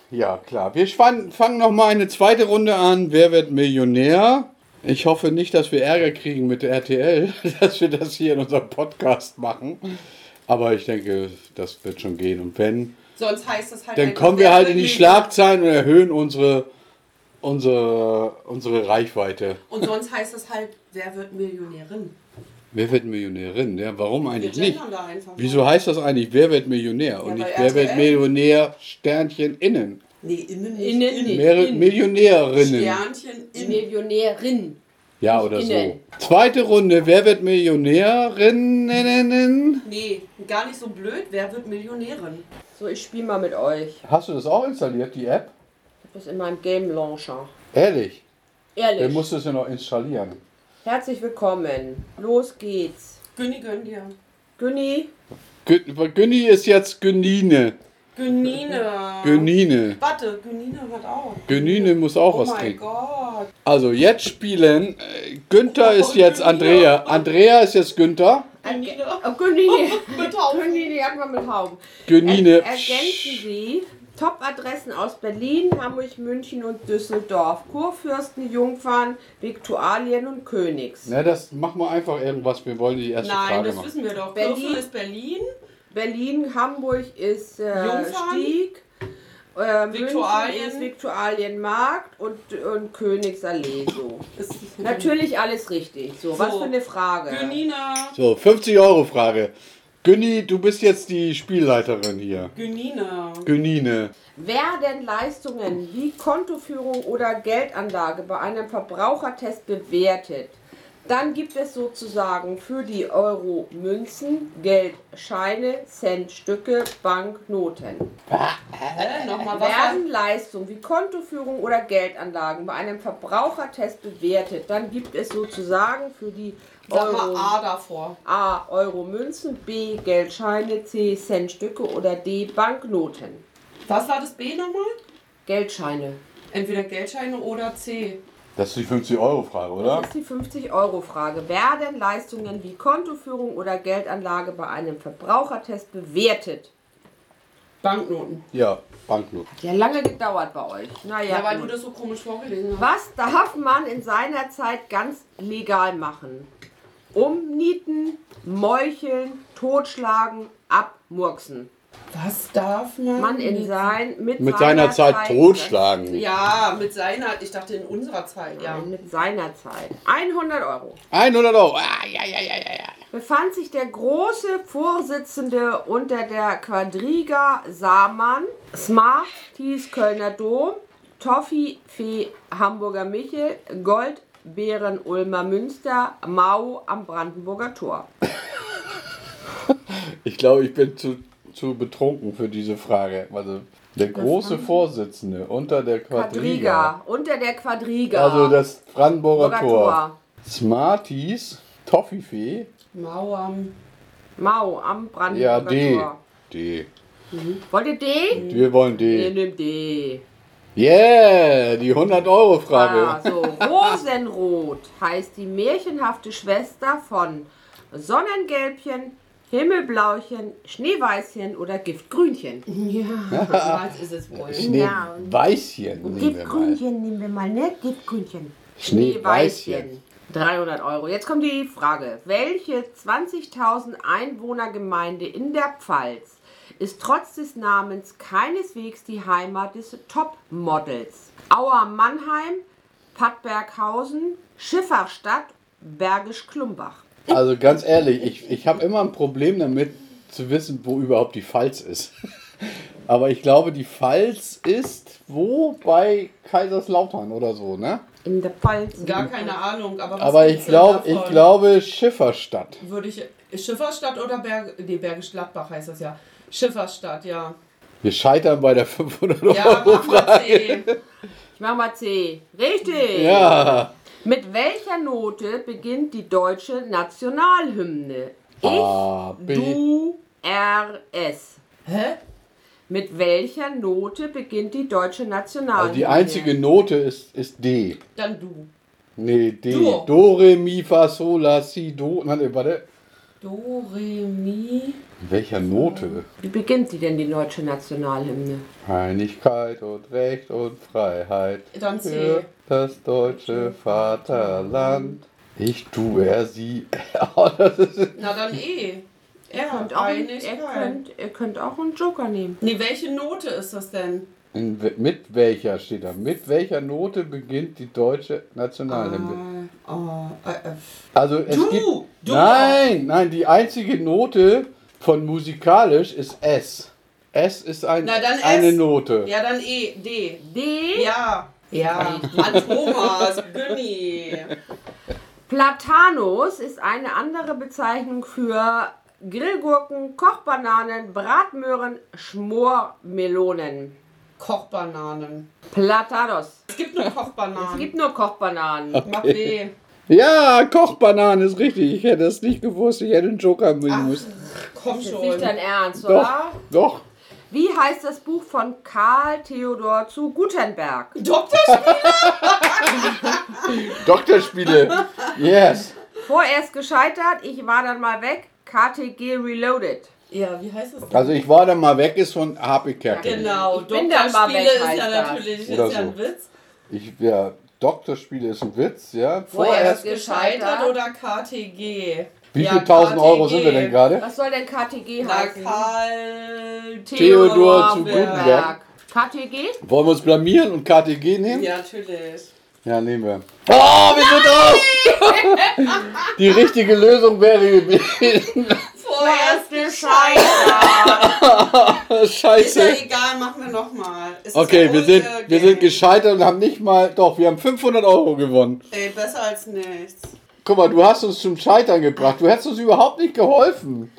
Ja, klar. Wir fangen noch mal eine zweite Runde an. Wer wird Millionär? Ich hoffe nicht, dass wir Ärger kriegen mit der RTL, dass wir das hier in unserem Podcast machen. Aber ich denke, das wird schon gehen. Und wenn, Sonst heißt es halt. dann kommen wir wer halt wird in die? Schlagzeilen und erhöhen unsere, unsere, unsere Reichweite. Und sonst heißt es halt, wer wird Millionärin? Wer wird Millionärin? Ja, warum Wir eigentlich nicht? gendern da einfach. Wieso heißt das eigentlich, wer wird Millionär? Und nicht, wer wird. Millionär, Sternchen innen? Nee, innen nicht. Innen Innen. Millionärinnen. Sternchen innen. Millionärin. Ja, oder Innen. so. Zweite Runde, wer wird Millionärinnen? Nee, gar nicht so blöd. Wer wird Millionärin? So, ich spiele mal mit euch. Hast du das auch installiert, die App? Ich hab das in meinem Game Launcher. Ehrlich? Dann Ehrlich. musst du es ja noch installieren. Herzlich willkommen. Los geht's. Günni, gönn dir. Günni. Gü- Günni ist jetzt Günine. Günine. Günine. Warte, Günine hat auch. Günine muss auch Oh was mein trinken. Gott. Also jetzt spielen. äh, Günther ist Oh, jetzt Günine. Andrea. Andrea ist jetzt Günther. Günine. Oh. Mit hat man mit Hauben. Günine. Er, ergänzen Sie Top-Adressen aus Berlin, Hamburg, München und Düsseldorf. Kurfürsten, Jungfern, Viktualien und Königs. Na, das machen wir einfach irgendwas. Wir wollen die erste Nein, Frage das machen. wissen wir doch. Berlin. Berlin ist Berlin. Berlin, Hamburg ist äh, Jungfern. Stieg. Äh, München Viktualien. ist Viktualienmarkt und, und Königsallee. So. Natürlich alles richtig. So, was So. für eine Frage. Günine. So, 50 Euro Frage. Günni, du bist jetzt die Spielleiterin hier. Günine. Günine. Werden Leistungen wie Kontoführung oder Geldanlage bei einem Verbrauchertest bewertet, dann gibt es sozusagen für die Euro Münzen, Geldscheine, Centstücke, Banknoten. Hä? Nochmal was? Werden Leistungen wie Kontoführung oder Geldanlagen bei einem Verbrauchertest bewertet, dann gibt es sozusagen für die Sag mal Euro, A davor. A Euro Münzen, B Geldscheine, C Centstücke oder D Banknoten. Was war das B nochmal? Geldscheine. Entweder Geldscheine oder C. Das ist die 50 Euro Frage, oder? Das ist die 50-Euro-Frage. Werden Leistungen wie Kontoführung oder Geldanlage bei einem Verbrauchertest bewertet? Banknoten. Ja, Banknoten. Ja, lange gedauert bei euch. Naja, Ja, weil du gut. das so komisch vorgelesen hast. Was darf man in seiner Zeit ganz legal machen? Umnieten, meucheln, totschlagen, abmurksen. Was darf man? Man in sein, mit, Mit seiner Zeit totschlagen. Ja, mit seiner, ich dachte in unserer Zeit, ja. Nein, mit seiner Zeit. 100 Euro. 100 Euro. Ah, ja, ja, ja, ja, ja. befand sich der große Vorsitzende unter der Quadriga Samann, Smart hieß Kölner Dom, Toffi Fee Hamburger Michel, Goldbeeren Ulmer Münster, Mau am Brandenburger Tor. Ich glaube, ich bin zu, zu betrunken für diese Frage. Also der große Vorsitzende unter der Quadriga. Quadriga, unter der Quadriga. Also das Brandenburger Tor. Smarties, Toffifee. Mau am Ja, Brandenburger D. Tor. D. Wollt ihr D? Wir wollen D. nehmt D. Yeah, die 100 Euro Frage. Ah, so. Rosenrot heißt die märchenhafte Schwester von Sonnengelbchen, Himmelblauchen, Schneeweißchen oder Giftgrünchen. Ja, was ist es wohl? Schneeweißchen nehmen wir mal. nehmen wir mal, ne? Giftgrünchen. Schneeweißchen. 300 Euro. Jetzt kommt die Frage. Welche 20.000 Einwohnergemeinde in der Pfalz ist trotz des Namens keineswegs die Heimat des Topmodels? Auer Mannheim, Pattberghausen, Schifferstadt, Bergisch Klumbach. Also ganz ehrlich, ich, ich habe immer ein Problem damit zu wissen, wo überhaupt die Pfalz ist. Aber ich glaube, die Pfalz ist wo? Bei Kaiserslautern oder so, ne? In der Pfalz. Gar keine Ahnung, aber was Aber ich denn glaube, ich glaube Schifferstadt. Würde ich. Schifferstadt oder Berg. Nee, Bergisch Gladbach heißt das ja. Schifferstadt, ja. Wir scheitern bei der 500 Euro Ja, mach mal Frage. C. Ich mach mal C. Richtig. Ja. Mit welcher Note beginnt die deutsche Nationalhymne? Ich, A, B. du, R, S. Hä? Mit welcher Note beginnt die deutsche Nationalhymne? Also die einzige Note ist, ist D. Dann du. Nee, D. Du. Do, Re, Mi, Fa, Sol, La, Si, Do. Nein, nee, warte. Do, Re, Mi. In welcher Note? Wie beginnt sie denn, die deutsche Nationalhymne? Einigkeit und Recht und Freiheit. Dann C. Für das deutsche Vaterland. Ich, du, er, sie. Oh, Na dann E. Ja, könnt, auch, ihr, Einigkeit. könnt, ihr könnt auch einen Joker nehmen. Nee, welche Note ist das denn? Mit welcher steht da? Mit welcher Note beginnt die deutsche Nationalhymne? Oh, äh, äh. Also es Du! gibt. Du! Nein, nein, die einzige Note von musikalisch ist S. S ist ein, Na, dann eine S. Note. Ja, dann E. D. D. Ja. Ja. Mann, Thomas, Günni. Platanus ist eine andere Bezeichnung für Grillgurken, Kochbananen, Bratmöhren, Schmormelonen. Kochbananen. Platanos. Es gibt nur Es Kochbananen. gibt nur Kochbananen. Mach B. Ja, Kochbananen ist richtig. Ich hätte es nicht gewusst. Ich hätte einen Joker nehmen müssen. Komm Das ist schon. nicht dein Ernst, Doch, oder? doch. Wie heißt das Buch von Karl Theodor zu Gutenberg? Doktor Doktorspiele. Yes. Vorerst gescheitert, ich war dann mal weg. KTG Reloaded. Ja, wie heißt es denn? Also ich war dann mal weg, ist von Kerkeling. Genau, Ich bin dann mal Doktorspiele weg, ist ja natürlich ist ja ein so. Witz. Ich, ja, Doktorspiele ist ein Witz, ja. Vorerst Vorerst gescheitert oder KTG? Wie Ja, viel tausend KTG. Euro sind wir denn gerade? Was soll denn KTG Na, heißen? Karl Theodor zu Berg. Gutenberg. KTG? Wollen wir uns blamieren und KTG nehmen? Ja, natürlich. Ja, nehmen wir. Oh, wir sind raus! Die richtige Lösung wäre gewesen. Vorerst gescheitert. Ist ja Scheiße. egal, machen wir nochmal. Okay, wir sind, wir sind gescheitert und haben nicht mal. Doch, wir haben 500 Euro gewonnen. Ey, besser als nichts. Guck mal, du hast uns zum Scheitern gebracht. Du hättest uns überhaupt nicht geholfen.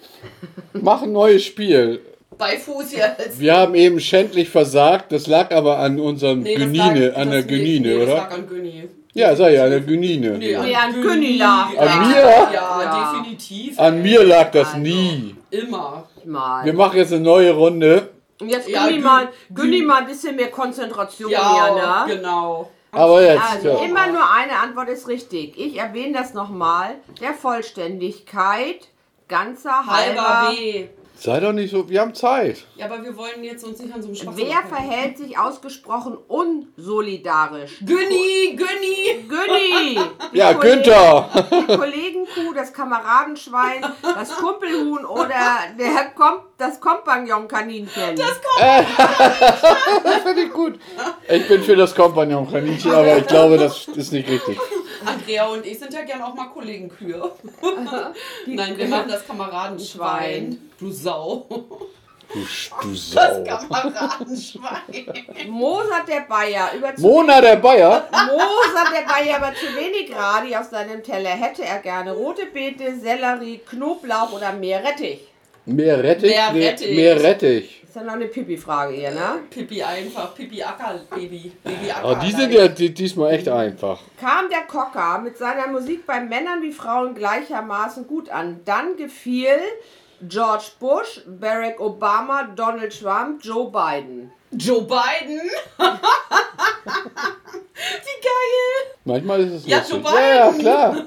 Mach ein neues Spiel. Bei Fuß jetzt. Wir haben eben schändlich versagt. Das lag aber an unserem Nee, lag- an der das- nee, nee, Das oder? lag an Gyni. Ja, sag ja, an der Gynine. Nee, Nee, an Gyni lag An das. mir? Ja. Definitiv. An ey. mir lag das Also, nie. Immer. Mal. Wir machen jetzt eine neue Runde. Und jetzt Ja, gönn Gü- mal, gönn mal ein bisschen mehr Konzentration Ja, hier, ne? genau. Aber jetzt. Also ja. immer nur eine Antwort ist richtig. Ich erwähne das nochmal. Der Vollständigkeit ganzer Halber halber. B. Sei doch nicht so. Wir haben Zeit. Ja, aber wir wollen jetzt uns nicht an so einem Schwachsinn Wer verhält sich ausgesprochen unsolidarisch? Günni, Günni! Günni! Die Ja, Kollegen- Günther. Die Kollegenkuh, das Kameradenschwein, das Kumpelhuhn oder der Kom das Kompagnon-Kaninchen. Das Das finde ich gut. Ich bin für das Kompagnon-Kaninchen, aber ich glaube, das ist nicht richtig. Andrea und ich sind ja gern auch mal Kollegenkühe. Nein, wir machen das Kameradenschwein. Du Sau. Du, du Das Sau. Kameradenschwein. Mozart der Bayer. Über zu Mona der Bayer. Mozart der Bayer aber zu wenig Radi auf seinem Teller hätte er gerne rote Beete, Sellerie, Knoblauch oder Meerrettich. Mehr Rettich. Mehr Nee, Rettich. Mehr Rettich. Ist ja noch eine Pipi-Frage hier, ne? Pipi einfach. Pipi Acker, Baby. Baby Acker. Aber Oh, die sind ja die, diesmal echt einfach. Kam der Cocker mit seiner Musik bei Männern wie Frauen gleichermaßen gut an. Dann gefiel George Bush, Barack Obama, Donald Trump, Joe Biden. Joe Biden. Wie geil. Manchmal ist es Ja, lustig. Joe Ja, ja, Biden. klar.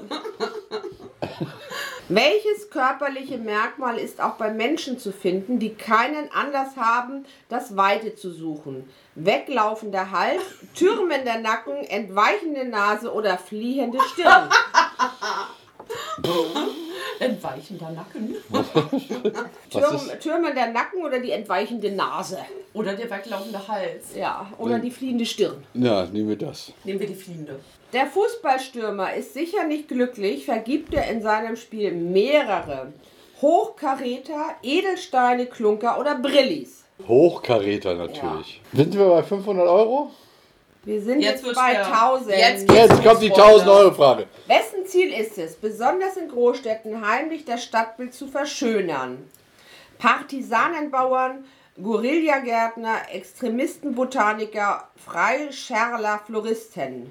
Welches körperliche Merkmal ist auch bei Menschen zu finden, die keinen Anlass haben, das Weite zu suchen? Weglaufender Hals, türmender Nacken, entweichende Nase oder fliehende Stirn? Entweichender Nacken. Türm, türmender Nacken oder die entweichende Nase? Oder der weglaufende Hals. Ja, oder die fliehende Stirn. Ja, nehmen wir das. Nehmen wir die Fliehende. Der Fußballstürmer ist sicher nicht glücklich, vergibt er in seinem Spiel mehrere Hochkaräter, Edelsteine, Klunker oder Brillis. Hochkaräter natürlich. Sind wir bei 500 Euro? Wir sind Jetzt jetzt, wird's bei schwer. 1000. Jetzt geht's Jetzt kommt die los, Freunde. 1000 Euro Frage. Wessen Ziel ist es, besonders in Großstädten heimlich das Stadtbild zu verschönern? Partisanenbauern, Guerillagärtner, Extremisten, Botaniker, Freischärler, Floristen.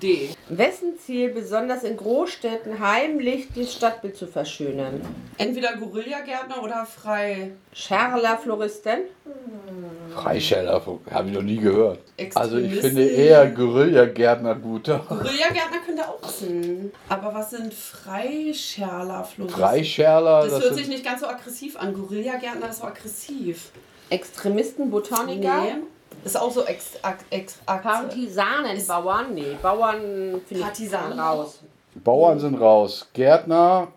D. Wessen Ziel, besonders in Großstädten heimlich das Stadtbild zu verschönern? Entweder Gorillagärtner oder Frei. Schärler, Floristen? Freischeller, habe ich noch nie gehört. Also ich finde eher Guerillagärtner guter. Gorillagärtner könnte auch passen. Aber was sind Freischärler, Floristen? Freischärler, Das, das, hört sich nicht ganz so aggressiv an. Gorillagärtner ist so aggressiv. Extremisten, Botaniker? Nee. Ist auch so ex, ex, ex, Partisanenbauern? Nee, Bauern finde ich raus. Bauern sind raus. Gärtner,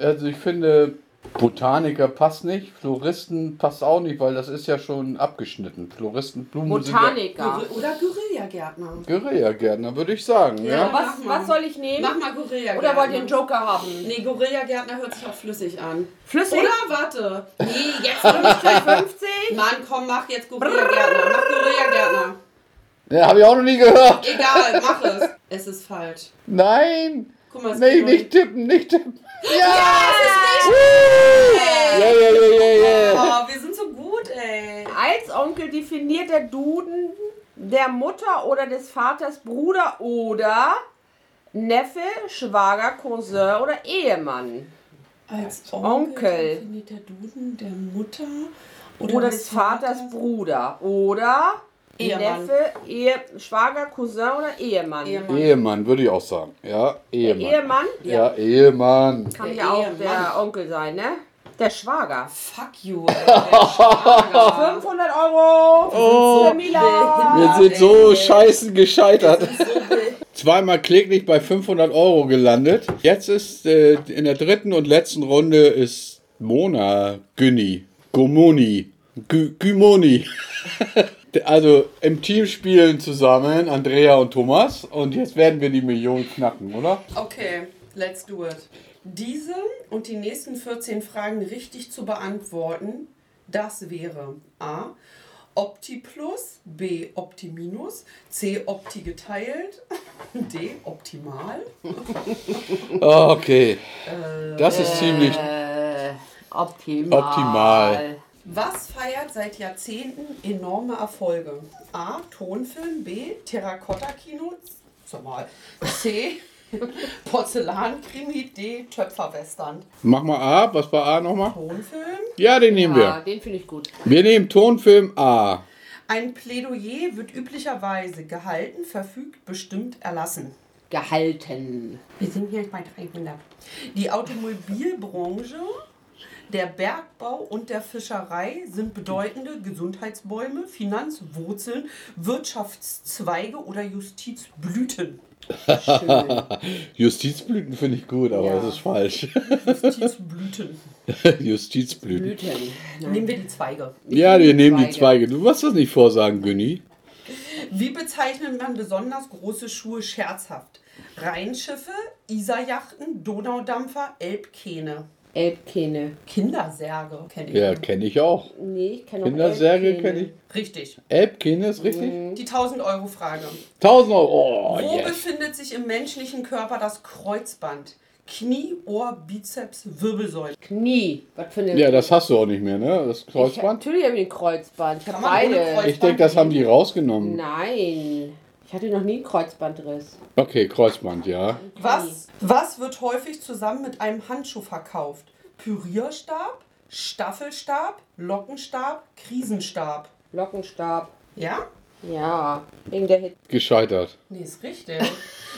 also ich finde Botaniker passt nicht. Floristen passt auch nicht, weil das ist ja schon abgeschnitten. Floristen, Blumen sind Botaniker. Gor- Oder Gorillagärtner. ja Guerillagärtner, würde ich sagen. Ja. Ja. Was, was soll ich nehmen? Mach mal Gorillagärtner. Oder wollt ihr einen Joker haben? Nee, Gorillagärtner hört sich auch flüssig an. Flüssig? Oder warte. Nee, jetzt will ich gleich 50? Mann, komm, mach jetzt Gorillagärtner. Mach Gorillagärtner. Ja, habe ich auch noch nie gehört. Egal, mach es. Es ist falsch. Nein! Guck mal, es Nee, nicht tippen, nicht tippen. Ja! Ja, ja, ja, ja, ja. Oh, wir sind so gut, ey. Als Onkel definiert der Duden der Mutter oder des Vaters Bruder oder Neffe, Schwager, Cousin oder Ehemann. Als Onkel. Onkel definiert der Duden der Mutter oder, Oder des Vaters Bruder. Oder Ehemann. Neffe, Ehe, Schwager, Cousin oder Ehemann. Ehemann. Ehemann, würde ich auch sagen. Ja, Der Ehemann. Ehemann Ja, Ehemann. kann ja auch Ehemann. der Onkel sein, ne? Der Schwager. Fuck you. Schwager. 500 Euro Oh. Wir sind so scheißen gescheitert. Zweimal kläglich bei 500 Euro gelandet. Jetzt ist äh, in der dritten und letzten Runde ist Mona Günni. Gomoni. Gü Gümoni. Also im Team spielen zusammen Andrea und Thomas. Und jetzt werden wir die Million knacken, oder? Okay, let's do it. Diese und die nächsten 14 Fragen richtig zu beantworten, das wäre A. Opti plus, B. Opti minus, C. Opti geteilt, D. Optimal. Okay. Das ist ziemlich. Äh, optimal. Optimal. Was feiert seit Jahrzehnten enorme Erfolge? A. Tonfilm, B. Terrakotta-Kino, sag mal, C. Porzellankrimi, D. Töpferwestern. Mach mal A. Was war A nochmal? Tonfilm. Ja, den nehmen Ja, wir. den finde ich gut. Wir nehmen Tonfilm A. Ein Plädoyer wird üblicherweise gehalten, verfügt, bestimmt, erlassen. Gehalten. Wir sind hier bei 300. Die Automobilbranche, der Bergbau und der Fischerei sind bedeutende Gesundheitsbäume, Finanzwurzeln, Wirtschaftszweige oder Justizblüten. Justizblüten finde ich gut, aber Ja. das ist falsch. Justizblüten. Justizblüten. Blüten. Nehmen wir die Zweige. Ja, wir nehmen die Zweige. Zweige. Du musst das nicht vorsagen, Günni. Wie bezeichnet man besonders große Schuhe scherzhaft? Rheinschiffe, Isarjachten, Donaudampfer, Elbkähne. Elbkähne. Kindersärge kenne ich. Ja, kenne ich auch. Nee, ich kenne noch Kindersärge kenne ich. Richtig. Elbkähne ist richtig? Die 1000-Euro-Frage. 1000 Euro. Oh, Wo yes. befindet sich im menschlichen Körper das Kreuzband? Knie, Ohr, Bizeps, Wirbelsäule. Knie. Was für eine. Ja, das hast du auch nicht mehr, ne? Das Ich, Kreuzband? natürlich habe ich ein Kreuzband. Ich habe Kann man ohne beide. Kreuz- Ich denke, das haben die rausgenommen. Nein. Ich hatte noch nie einen Kreuzbandriss. Okay, Kreuzband, ja. Was, was wird häufig zusammen mit einem Handschuh verkauft? Pürierstab, Staffelstab, Lockenstab, Krisenstab. Lockenstab. Ja? Ja. Wegen der Hitze. Gescheitert. Nee, ist richtig.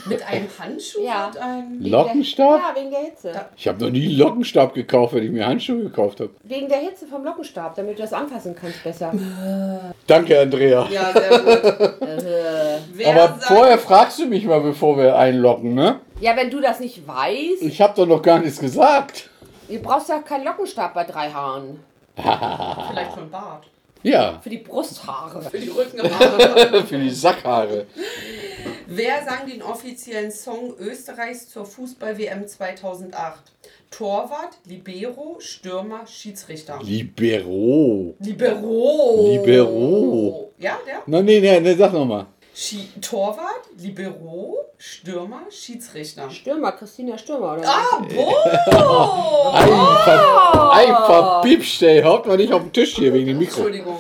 mit einem Handschuh Ja. wird ein... Lockenstab? Ja, wegen der Hitze. Ich habe noch nie einen Lockenstab gekauft, wenn ich mir Handschuhe gekauft habe. Wegen der Hitze vom Lockenstab, damit du das anfassen kannst besser. Danke, Andrea. Ja, sehr gut. Äh. Aber vorher fragst du mich mal, bevor wir einlocken, ne? ja, wenn du das nicht weißt, Ich habe doch noch gar nichts gesagt. du brauchst ja keinen Lockenstab bei drei Haaren. vielleicht von Bart. Ja, Für die Brusthaare. Für die Rückenhaare. für die Sackhaare. Wer sang den offiziellen Song Österreichs zur Fußball-WM 2008? Torwart, Libero, Stürmer, Schiedsrichter. Libero. Libero. Libero. Ja, der? Na, nee, nee, nee, sag nochmal. Schi Torwart, Libero, Stürmer, Schiedsrichter. Stürmer, Christina Stürmer, oder? Ah, boah! Ei, ver, ei, verpiepst, ey. Haut mal nicht auf den Tisch hier wegen dem Mikro. Entschuldigung.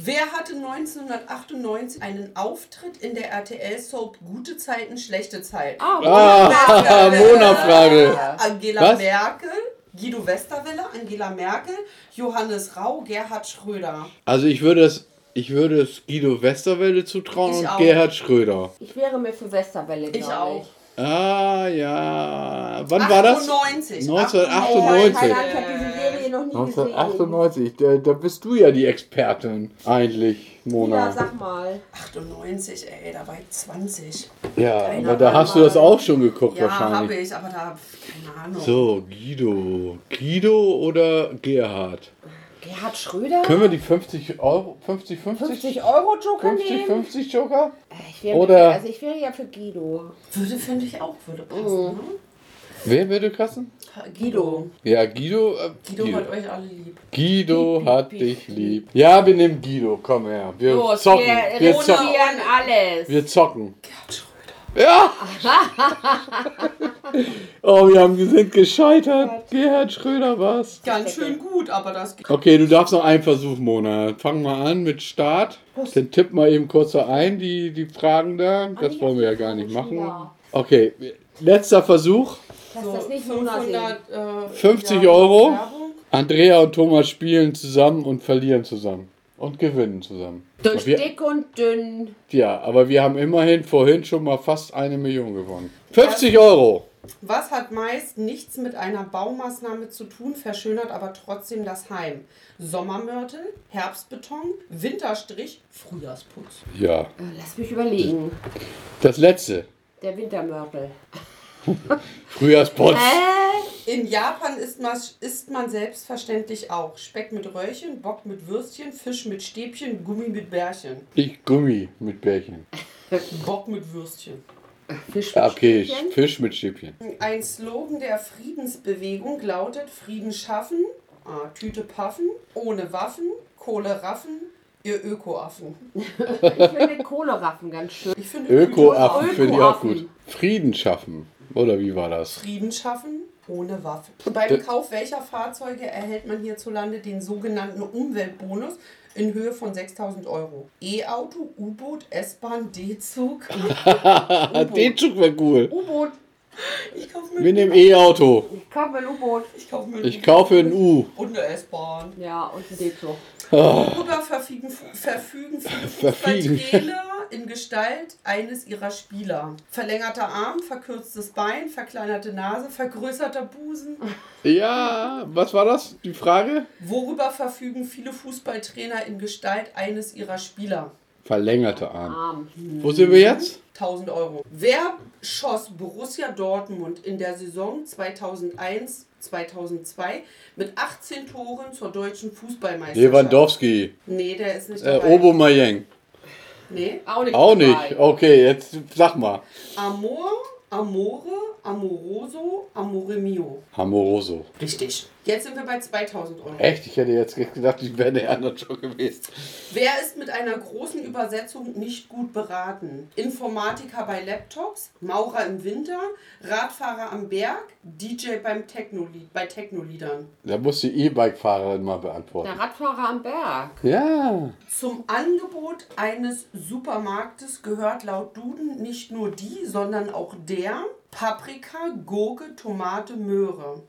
Wer hatte 1998 einen Auftritt in der RTL-Soap Gute Zeiten, schlechte Zeiten? Ah, Ah, Mona-Frage. Angela Was? Merkel, Guido Westerwelle, Angela Merkel, Johannes Rau, Gerhard Schröder. Also ich würde es, ich würde es Guido Westerwelle zutrauen Ich und auch. Gerhard Schröder. Ich wäre mir für Westerwelle, Ich auch. Ah, ja. Wann war das? 98. 1998. Keine Ahnung, ich habe diese Serie noch nie gesehen. 1998. Da, da bist du ja die Expertin. Eigentlich, Ja, Mona. sag mal. 98, ey, da war ich 20. Ja, Keiner aber da hast du das mal- auch schon geguckt Ja, habe wahrscheinlich. ich, aber da, keine Ahnung. So, Guido. Guido oder Gerhard? Gerhard Schröder? Können wir die 50 Euro, 50, 50? 50 Euro Joker 50, nehmen? 50 Joker? Ich wäre Oder- also ich wäre ja für Guido. Würde, finde ich auch, würde passen. Ne? Wer würde kassen? Guido. Ja, Guido. Äh, Guido hat euch alle lieb. Guido Piep, hat piep, dich lieb. Ja, wir nehmen Guido. Komm her. Wir Los, zocken. wir Wir zocken. alles. Wir zocken. Gerhard Schröder. Ja! Oh, wir haben, sind gescheitert. Gerhard Schröder war's. Ganz schön gut, aber das geht. Okay, du darfst noch einen Versuch, Mona. Fang mal an mit Start. Dann tipp mal eben kurz so ein, die, die Fragen da. Das wollen wir ja gar nicht machen. Okay, letzter Versuch. Lass das nicht Mona sehen. 500, äh, 50 ja, Euro. Andrea und Thomas spielen zusammen und verlieren zusammen. Und gewinnen zusammen. Durch wir, dick und dünn. ja, aber wir haben immerhin vorhin schon mal fast eine Million gewonnen. 50 Euro. Was hat meist nichts mit einer Baumaßnahme zu tun, verschönert aber trotzdem das Heim? Sommermörtel, Herbstbeton, Winterstrich, Frühjahrsputz. Ja, Äh, Lass mich überlegen. das letzte. Der Wintermörtel. Frühjahrsputz. Äh, In Japan isst man, isst man selbstverständlich auch Speck mit Röllchen, Bock mit Würstchen, Fisch mit Stäbchen, Gummi mit Bärchen. Ich Gummi mit Bärchen. Bock mit Würstchen. Fisch mit Okay, Stäbchen. Fisch mit Stäbchen. Ein Slogan der Friedensbewegung lautet Frieden schaffen, ah, Tüte paffen, ohne Waffen, Kohle raffen, ihr Ökoaffen. Ich finde Kohleraffen ganz schön. Ökoaffen finde ich auch gut. Frieden schaffen. Oder wie war das? Frieden schaffen ohne Waffen. Beim Kauf welcher Fahrzeuge erhält man hierzulande den sogenannten Umweltbonus in Höhe von 6000 Euro? E-Auto, U-Boot, S-Bahn, D-Zug. Ah, den Zug wäre cool. U-Boot. Ich kaufe mir, Mit dem E-Auto. Ich kaufe ein U-Boot. ich kauf mir Ich kaufe ein U. und eine S-Bahn. Ja, und ein Dezug. Worüber verfügen, verfügen viele Verfügen. Fußballtrainer in Gestalt eines ihrer Spieler? Verlängerter Arm, verkürztes Bein, verkleinerte Nase, vergrößerter Busen. Ja, was war das? Die Frage? Worüber verfügen viele Fußballtrainer in Gestalt eines ihrer Spieler? Verlängerte Arm. Arm. Wo sind wir jetzt? 1000 Euro. Wer schoss Borussia Dortmund in der Saison 2001, 2002 mit 18 Toren zur deutschen Fußballmeisterschaft? Lewandowski. Nee, der ist nicht Äh, dabei. Obo Mayeng. Nee. Auch nicht. Auch dabei. nicht. Okay, jetzt sag mal. Amor, Amore, Amoroso, Amore mio. Amoroso. Richtig. Jetzt sind wir bei 2000 Euro. Echt? Ich hätte jetzt gedacht, ich wäre der andere schon gewesen. Wer ist mit einer großen Übersetzung nicht gut beraten? Informatiker bei Laptops, Maurer im Winter, Radfahrer am Berg, DJ beim Technolied, bei Technoliedern. Da muss die E-Bike-Fahrerin mal beantworten. Der Radfahrer am Berg. Ja. Zum Angebot eines Supermarktes gehört laut Duden nicht nur die, sondern auch der Paprika, Gurke, Tomate, Möhre.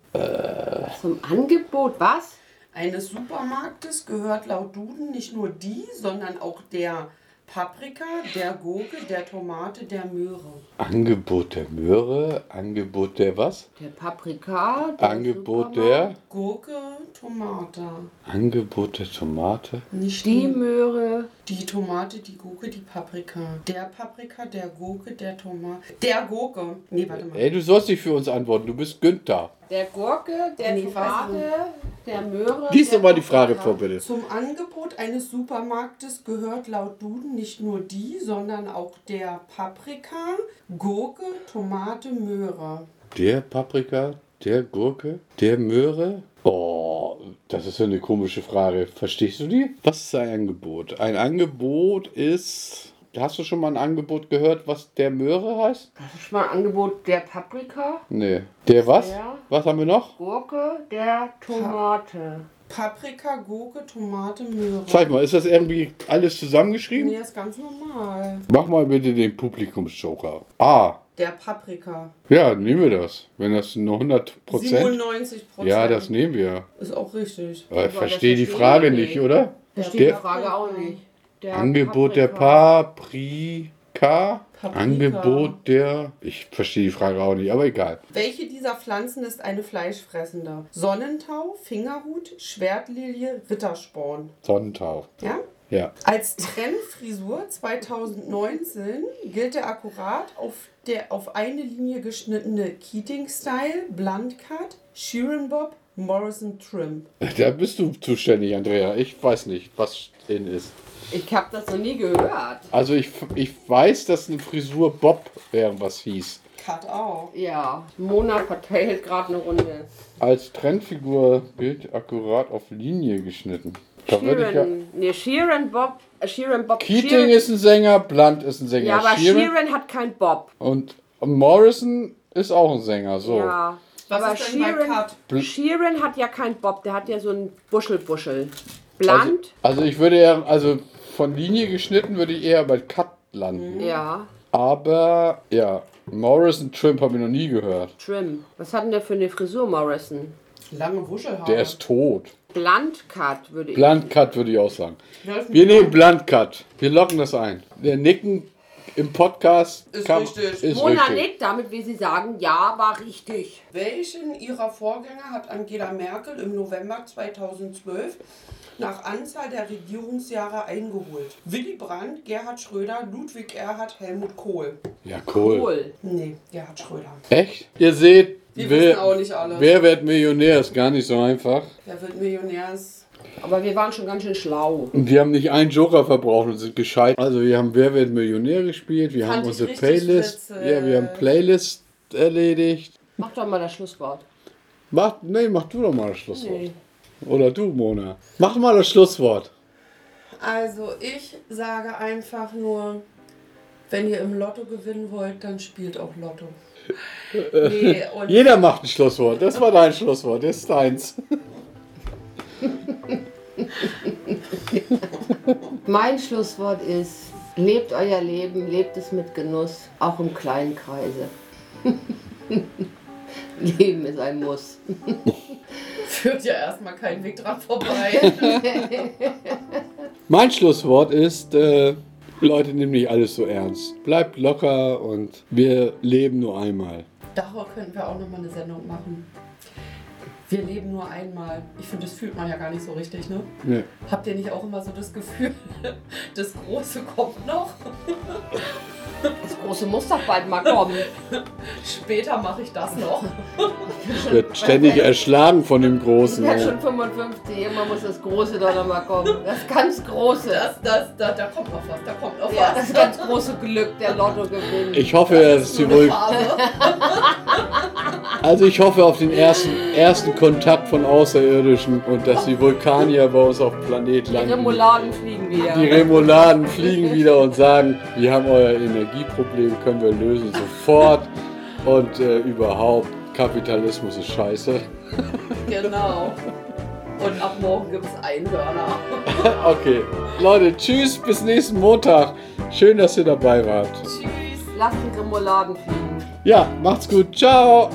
Zum Angebot was? Eines Supermarktes gehört laut Duden nicht nur die, sondern auch der Paprika, der Gurke, der Tomate, der Möhre. Angebot der Möhre, Angebot der was? Der Paprika. Der Angebot Supermarkt, der? Gurke, Tomate. Angebot der Tomate. Nicht Die die, Möhre. Die Tomate, die Gurke, die Paprika. Der Paprika, der Gurke, der Tomate. Der Gurke. Nee, warte mal. Ey, du sollst nicht für uns antworten, du bist Günther. Der Gurke, der Nee, Tomate, der Möhre. Lies doch mal die Frage vor, bitte. Zum Angebot eines Supermarktes gehört laut Duden nicht nur die, sondern auch der Paprika, Gurke, Tomate, Möhre. Der Paprika, der Gurke, der Möhre. Oh, das ist ja eine komische Frage. Verstehst du die? Was ist ein Angebot? Ein Angebot ist. Hast du schon mal ein Angebot gehört, was der Möhre heißt? Das ist schon mal ein Angebot der Paprika, Nee. Der was? Ja. Was haben wir noch? Gurke, der Tomate. Paprika, Gurke, Tomate, Möhre. Zeig mal, ist das irgendwie alles zusammengeschrieben? Nee, ist ganz normal. Mach mal bitte den Publikumsjoker. Ah, Der Paprika. ja, nehmen wir das. Wenn das nur 100 Prozent. 97 Prozent. Ja, das nehmen wir. ist auch richtig. Aber ich verstehe die Frage nicht, nicht. oder? Versteht Der- die Frage auch nicht. Der Angebot der Paprika. Paprika. Paprika. Angebot der. Ich verstehe die Frage auch nicht, aber egal. Welche dieser Pflanzen ist eine fleischfressende? Sonnentau, Fingerhut, Schwertlilie, Rittersporn. Sonnentau. Ja? Ja. Als Trendfrisur 2019 gilt der akkurat auf der auf eine Linie geschnittene Keating-Style, Blunt Cut, Sheeran Bob, Morrison Trim. Da bist du zuständig, Andrea. Ich weiß nicht, was in ist. Ich habe das noch nie gehört. Also ich, ich weiß, dass eine Frisur Bob irgendwas hieß. Cut auch. Ja, Mona verteilt gerade eine Runde. Als Trendfigur Bild akkurat auf Linie geschnitten. Da ich ja, Sheeran, nee, Sheeran Bob, äh, Sheeran Bob. Keating Sheeran, ist ein Sänger, Blunt ist ein Sänger. Ja, aber Sheeran Sheeran hat kein Bob. und Morrison ist auch ein Sänger, so. Ja. Was Aber Sheeran? Sheeran hat ja keinen Bob, der hat ja so einen Buschelbuschel. Also, Blunt, also ich würde eher, also von Linie geschnitten würde ich eher bei Cut landen. ja. Aber ja, Morrison Trimp habe ich noch nie gehört. Trim. Was hat denn der für eine Frisur, Morrison? Lange Wuschelhaare. Der ist tot. Blunt Cut würde ich. Blunt Cut würde ich auch sagen. Wir nehmen mal. Blunt Cut. Wir locken das ein. Der Nicken im Podcast Ist kann- richtig. Ist Mona richtig. nickt, damit will sie sagen, ja, war richtig. Welchen ihrer Vorgänger hat Angela Merkel im November 2012 nach Anzahl der Regierungsjahre eingeholt? Willy Brandt, Gerhard Schröder, Ludwig Erhard, Helmut Kohl. Ja, cool. Cool. Nee, Gerhard Schröder. Echt? Ihr seht, Wir wissen auch wer, nicht alles. wer wird Millionär ist gar nicht so einfach. Wer wird Millionär? Ist Aber wir waren schon ganz schön schlau. Und wir haben nicht einen Joker verbraucht und sind gescheit. Also wir haben Wer wird Millionär gespielt, wir Fand haben unsere Playlist, ja, wir haben Playlist erledigt. Mach doch mal das Schlusswort. Mach, nee, mach du doch mal das Schlusswort. Nee. Oder du, Mona. Mach mal das Schlusswort. Also ich sage einfach nur, wenn ihr im Lotto gewinnen wollt, dann spielt auch Lotto. Nee, und Jeder macht ein Schlusswort. Das war dein Schlusswort, das ist deins. Mein Schlusswort ist, lebt euer Leben, lebt es mit Genuss, auch im kleinen Kreise. Leben ist ein Muss. führt ja erstmal keinen Weg dran vorbei. Mein Schlusswort ist, äh, Leute, nehmt nicht alles so ernst. Bleibt locker und wir leben nur einmal. Darüber könnten wir auch nochmal eine Sendung machen. Wir leben nur einmal. Ich finde, das fühlt man ja gar nicht so richtig, ne? Nee. Habt ihr nicht auch immer so das Gefühl, das Große kommt noch? Das große muss doch bald mal kommen. Später mache ich das noch. Wird ständig erschlagen von dem Ich Großen. bin ja. schon 55, immer muss das Große doch noch mal kommen. Das ganz Große. Das, das, da, da kommt noch was, da kommt noch ja, was. das ganz große Glück, der Lottogewinn. Ich hoffe, dass sie wohl. Also ich hoffe auf den ersten, ersten Kontakt von Außerirdischen und dass die Vulkanier bei uns auf dem Planet Die landen. Remouladen fliegen wieder. Die Remouladen fliegen wieder und sagen, wir haben euer Energieproblem, können wir lösen sofort. Und äh, überhaupt, Kapitalismus ist scheiße. Genau. Und ab morgen gibt es Einhörner. Okay, Leute, tschüss, bis nächsten Montag. Schön, dass ihr dabei wart. Tschüss. Lasst die Remouladen fliegen. Ja, macht's gut, ciao.